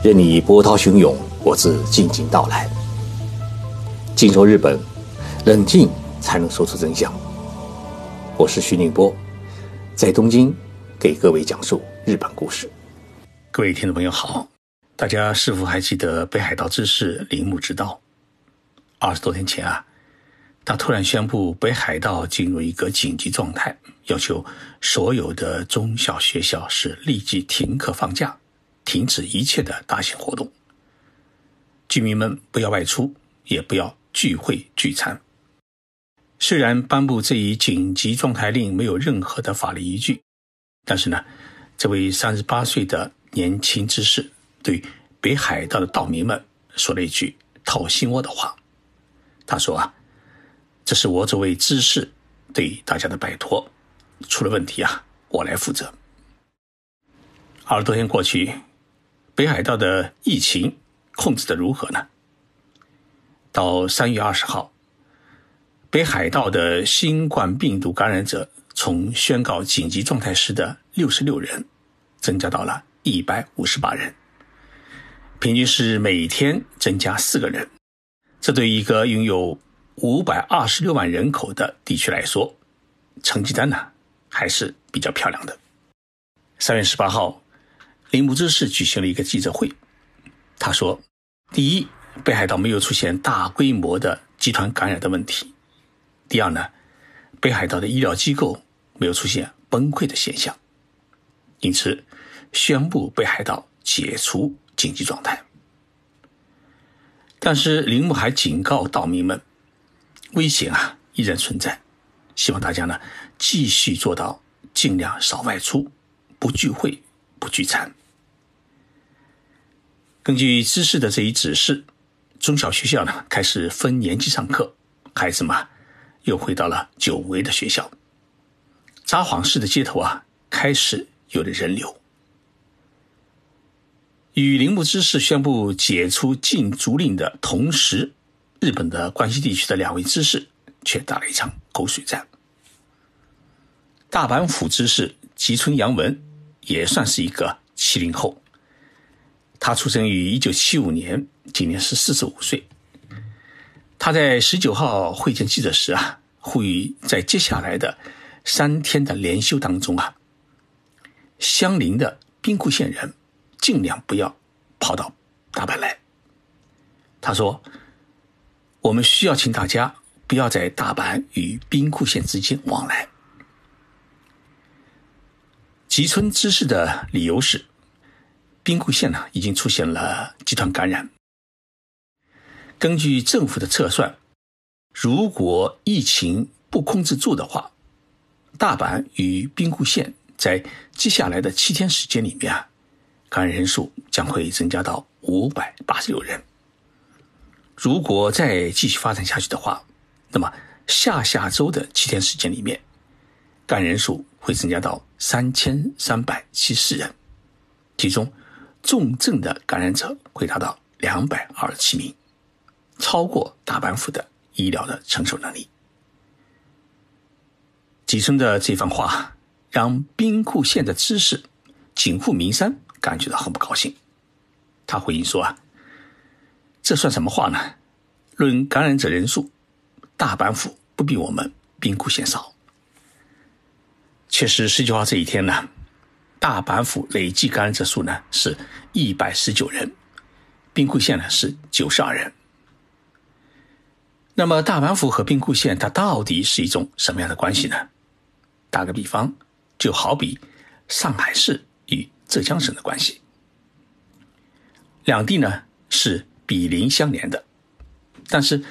任你波涛汹涌，我自静静到来。静说日本，冷静才能说出真相。我是徐宁波，在东京给各位讲述日本故事。各位听众朋友好，大家是否还记得北海道知事铃木直道？二十多天前啊，他突然宣布北海道进入一个紧急状态，要求所有的中小学校是立即停课放假。停止一切的大型活动，居民们不要外出，也不要聚会聚餐。虽然颁布这一紧急状态令没有任何的法律依据，但是呢，这位三十八岁的年轻知识对北海道的岛民们说了一句掏心窝的话。他说啊，这是我作为知识对大家的拜托，出了问题啊，我来负责。二十多天过去。北海道的疫情控制的如何呢？到三月二十号，北海道的新冠病毒感染者从宣告紧急状态时的六十六人，增加到了一百五十八人，平均是每天增加四个人。这对一个拥有五百二十六万人口的地区来说，成绩单呢还是比较漂亮的。三月十八号。铃木知事举行了一个记者会，他说：“第一，北海道没有出现大规模的集团感染的问题；第二呢，北海道的医疗机构没有出现崩溃的现象，因此宣布北海道解除紧急状态。但是铃木还警告岛民们，危险啊依然存在，希望大家呢继续做到尽量少外出，不聚会，不聚餐。”根据知识的这一指示，中小学校呢开始分年级上课，孩子们又回到了久违的学校。札幌市的街头啊开始有了人流。与铃木知事宣布解除禁足令的同时，日本的关西地区的两位知事却打了一场口水战。大阪府知事吉村洋文也算是一个七零后。他出生于一九七五年，今年是四十五岁。他在十九号会见记者时啊，呼吁在接下来的三天的连休当中啊，相邻的兵库县人尽量不要跑到大阪来。他说：“我们需要请大家不要在大阪与兵库县之间往来。”吉村知事的理由是。兵库县呢，已经出现了集团感染。根据政府的测算，如果疫情不控制住的话，大阪与兵库县在接下来的七天时间里面啊，感染人数将会增加到五百八十六人。如果再继续发展下去的话，那么下下周的七天时间里面，感染人数会增加到三千三百七十四人，其中。重症的感染者会达到两百二十七名，超过大阪府的医疗的承受能力。吉村的这番话让兵库县的知事井户明山感觉到很不高兴。他回应说：“啊，这算什么话呢？论感染者人数，大阪府不比我们兵库县少。确实，十九号这一天呢。”大阪府累计感染者数呢是一百十九人，兵库县呢是九十二人。那么大阪府和兵库县它到底是一种什么样的关系呢？打个比方，就好比上海市与浙江省的关系，两地呢是比邻相连的，但是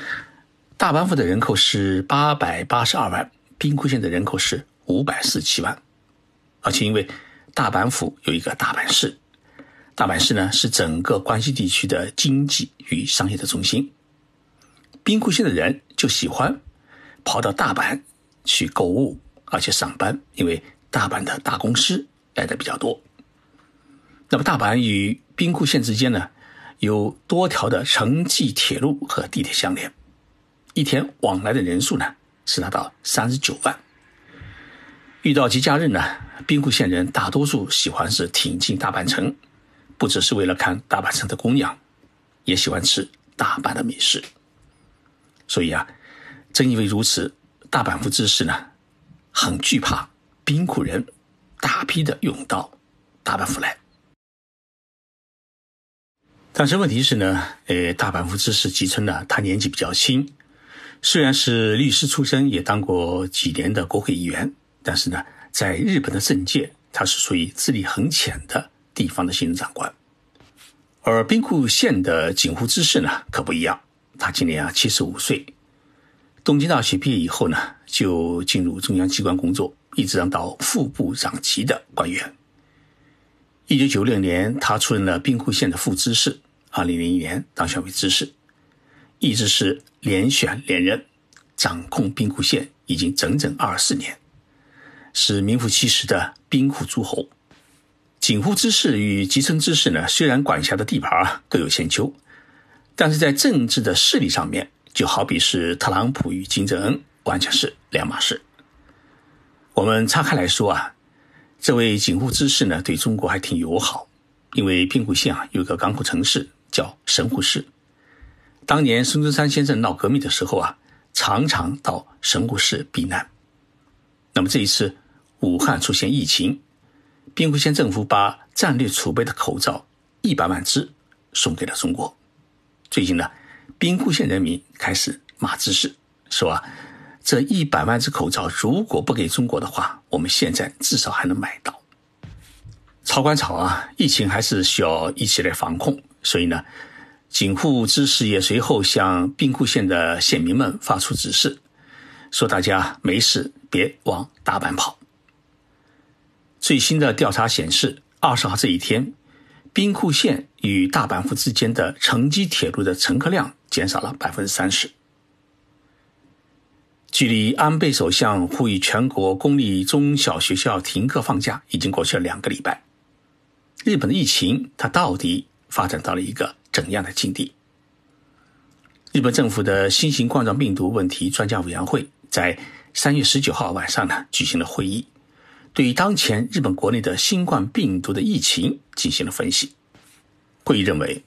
大阪府的人口是八百八十二万，兵库县的人口是五百四七万，而且因为大阪府有一个大阪市，大阪市呢是整个关西地区的经济与商业的中心。兵库县的人就喜欢跑到大阪去购物，而且上班，因为大阪的大公司来的比较多。那么大阪与兵库县之间呢，有多条的城际铁路和地铁相连，一天往来的人数呢是达到三十九万。遇到节假日呢？兵库县人大多数喜欢是挺进大阪城，不只是为了看大阪城的姑娘，也喜欢吃大阪的美食。所以啊，正因为如此，大阪府知事呢，很惧怕兵库人大批的涌到大阪府来。但是问题是呢，呃，大阪府知事吉村呢，他年纪比较轻，虽然是律师出身，也当过几年的国会议员，但是呢，在日本的政界，他是属于资历很浅的地方的行政长官。而兵库县的警护知事呢，可不一样，他今年啊七十五岁，东京大学毕业以后呢，就进入中央机关工作，一直当到副部长级的官员。一九九六年，他出任了兵库县的副知事。二零零一年当选为知事，一直是连选连任，掌控兵库县已经整整二十四年，是名副其实的兵库诸侯。景户之事与吉村知事呢，虽然管辖的地盘啊各有千秋，但是在政治的势力上面，就好比是特朗普与金正恩，完全是两码事。我们拆开来说啊，这位景户之事呢，对中国还挺友好，因为兵库县啊有个港口城市。叫神户市。当年孙中山先生闹革命的时候啊，常常到神户市避难。那么这一次武汉出现疫情，兵库县政府把战略储备的口罩一百万只送给了中国。最近呢，兵库县人民开始骂知识，说啊，这一百万只口罩如果不给中国的话，我们现在至少还能买到。吵归吵啊，疫情还是需要一起来防控。所以呢，警护知识也随后向兵库县的县民们发出指示，说大家没事别往大阪跑。最新的调查显示，二十号这一天，兵库县与大阪府之间的城际铁路的乘客量减少了百分之三十。距离安倍首相呼吁全国公立中小学校停课放假已经过去了两个礼拜，日本的疫情它到底？发展到了一个怎样的境地？日本政府的新型冠状病毒问题专家委员会在三月十九号晚上呢举行了会议，对于当前日本国内的新冠病毒的疫情进行了分析。会议认为，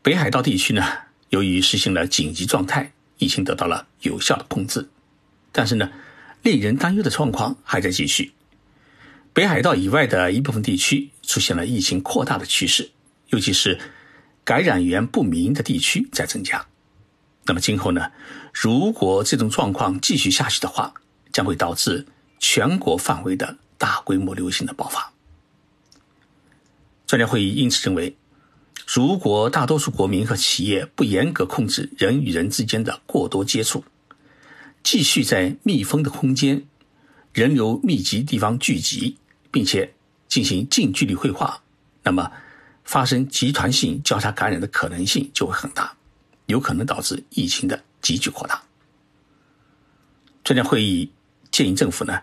北海道地区呢由于实行了紧急状态，疫情得到了有效的控制，但是呢，令人担忧的状况还在继续。北海道以外的一部分地区出现了疫情扩大的趋势。尤其是感染源不明的地区在增加，那么今后呢？如果这种状况继续下去的话，将会导致全国范围的大规模流行的爆发。专家会议因此认为，如果大多数国民和企业不严格控制人与人之间的过多接触，继续在密封的空间、人流密集地方聚集，并且进行近距离会话，那么。发生集团性交叉感染的可能性就会很大，有可能导致疫情的急剧扩大。专家会议建议政府呢，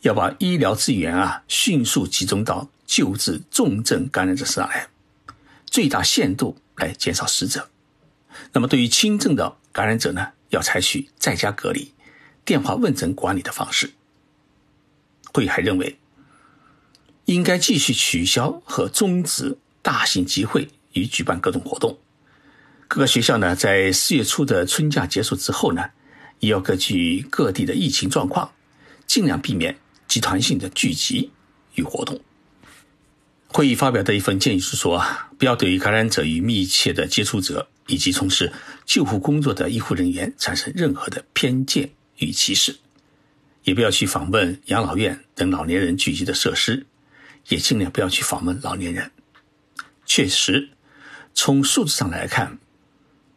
要把医疗资源啊迅速集中到救治重症感染者身上来，最大限度来减少死者。那么对于轻症的感染者呢，要采取在家隔离、电话问诊管理的方式。会议还认为，应该继续取消和终止。大型集会与举办各种活动，各个学校呢，在四月初的春假结束之后呢，也要根据各地的疫情状况，尽量避免集团性的聚集与活动。会议发表的一份建议是说啊，不要对于感染者与密切的接触者以及从事救护工作的医护人员产生任何的偏见与歧视，也不要去访问养老院等老年人聚集的设施，也尽量不要去访问老年人。确实，从数字上来看，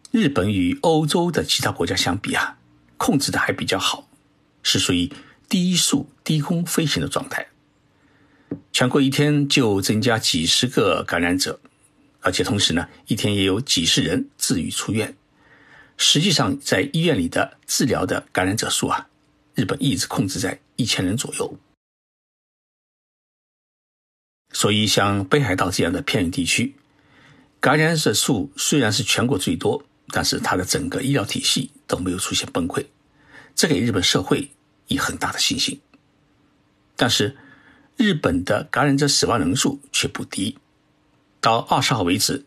日本与欧洲的其他国家相比啊，控制的还比较好，是属于低速低空飞行的状态。全国一天就增加几十个感染者，而且同时呢，一天也有几十人治愈出院。实际上，在医院里的治疗的感染者数啊，日本一直控制在一千人左右。所以，像北海道这样的偏远地区，感染者数虽然是全国最多，但是它的整个医疗体系都没有出现崩溃，这给日本社会以很大的信心。但是，日本的感染者死亡人数却不低。到二十号为止，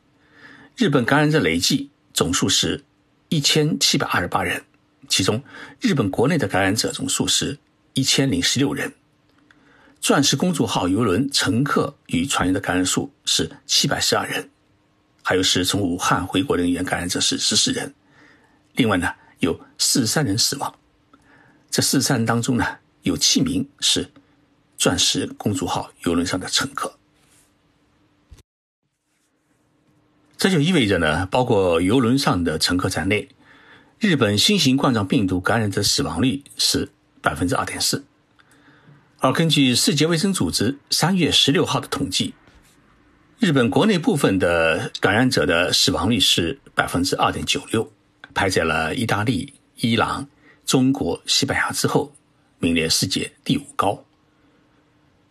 日本感染者累计总数是一千七百二十八人，其中日本国内的感染者总数是一千零十六人。钻石公主号邮轮乘客与船员的感染数是七百十二人，还有是从武汉回国人员感染者是十四人。另外呢，有四十三人死亡。这四十三人当中呢，有七名是钻石公主号邮轮上的乘客。这就意味着呢，包括邮轮上的乘客在内，日本新型冠状病毒感染者死亡率是百分之二点四。而根据世界卫生组织三月十六号的统计，日本国内部分的感染者的死亡率是百分之二点九六，排在了意大利、伊朗、中国、西班牙之后，名列世界第五高。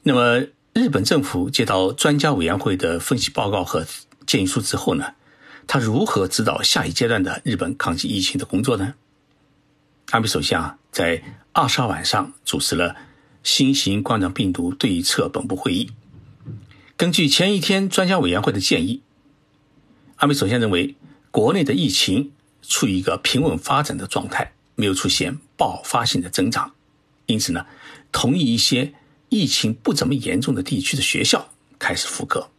那么，日本政府接到专家委员会的分析报告和建议书之后呢，他如何指导下一阶段的日本抗击疫情的工作呢？安倍首相在二十号晚上主持了。新型冠状病毒对策本部会议，根据前一天专家委员会的建议，安倍首相认为国内的疫情处于一个平稳发展的状态，没有出现爆发性的增长，因此呢，同意一些疫情不怎么严重的地区的学校开始复课。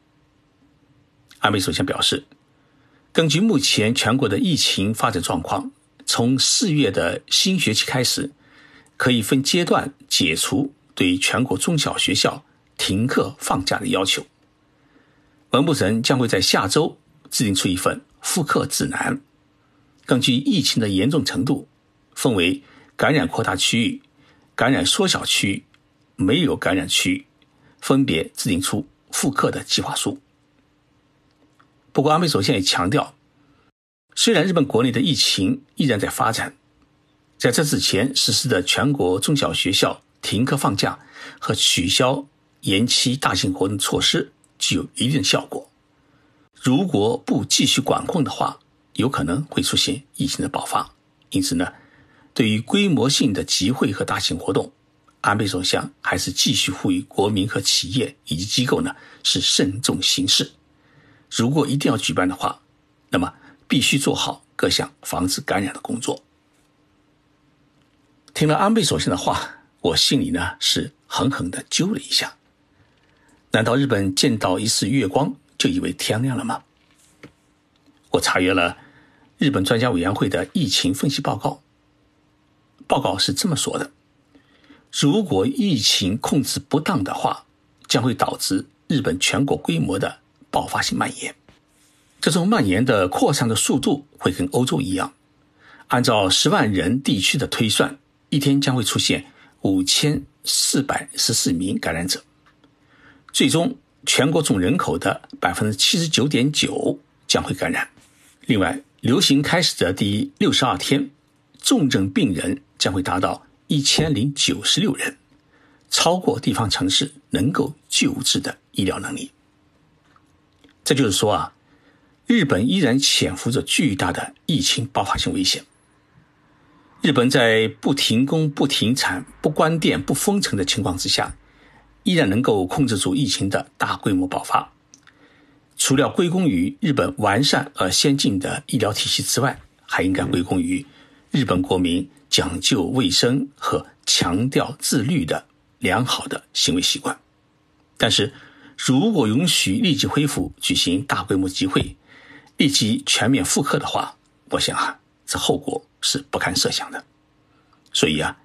安倍首相表示，根据目前全国的疫情发展状况，从四月的新学期开始。可以分阶段解除对全国中小学校停课放假的要求。文部省将会在下周制定出一份复课指南，根据疫情的严重程度，分为感染扩大区域、感染缩小区域、没有感染区域，分别制定出复课的计划书。不过，安倍首相也强调，虽然日本国内的疫情依然在发展。在这之前实施的全国中小学校停课放假和取消延期大型活动措施具有一定效果。如果不继续管控的话，有可能会出现疫情的爆发。因此呢，对于规模性的集会和大型活动，安倍首相还是继续呼吁国民和企业以及机构呢是慎重行事。如果一定要举办的话，那么必须做好各项防止感染的工作。听了安倍首相的话，我心里呢是狠狠的揪了一下。难道日本见到一次月光就以为天亮了吗？我查阅了日本专家委员会的疫情分析报告，报告是这么说的：如果疫情控制不当的话，将会导致日本全国规模的爆发性蔓延。这种蔓延的扩散的速度会跟欧洲一样，按照十万人地区的推算。一天将会出现五千四百十四名感染者，最终全国总人口的百分之七十九点九将会感染。另外，流行开始的第六十二天，重症病人将会达到一千零九十六人，超过地方城市能够救治的医疗能力。这就是说啊，日本依然潜伏着巨大的疫情爆发性危险。日本在不停工、不停产、不关店、不封城的情况之下，依然能够控制住疫情的大规模爆发。除了归功于日本完善而先进的医疗体系之外，还应该归功于日本国民讲究卫生和强调自律的良好的行为习惯。但是，如果允许立即恢复举行大规模集会、立即全面复课的话，我想啊，这后果。是不堪设想的，所以啊，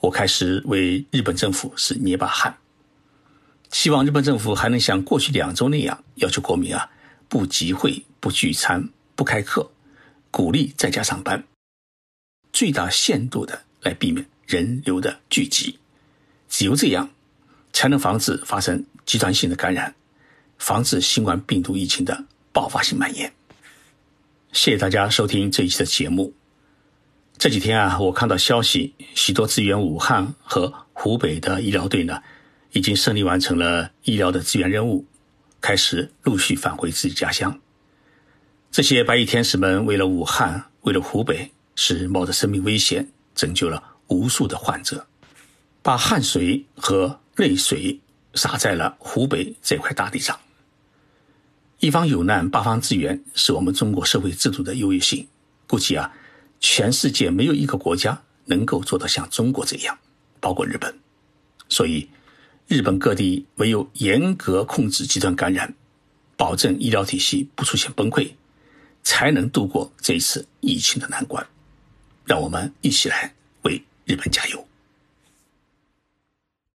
我开始为日本政府是捏把汗，希望日本政府还能像过去两周那样，要求国民啊不集会、不聚餐、不开课，鼓励在家上班，最大限度的来避免人流的聚集，只有这样，才能防止发生集团性的感染，防止新冠病毒疫情的爆发性蔓延。谢谢大家收听这一期的节目。这几天啊，我看到消息，许多支援武汉和湖北的医疗队呢，已经顺利完成了医疗的支援任务，开始陆续返回自己家乡。这些白衣天使们为了武汉，为了湖北，是冒着生命危险拯救了无数的患者，把汗水和泪水洒在了湖北这块大地上。一方有难，八方支援，是我们中国社会制度的优越性。估计啊，全世界没有一个国家能够做到像中国这样，包括日本。所以，日本各地唯有严格控制集团感染，保证医疗体系不出现崩溃，才能度过这一次疫情的难关。让我们一起来为日本加油。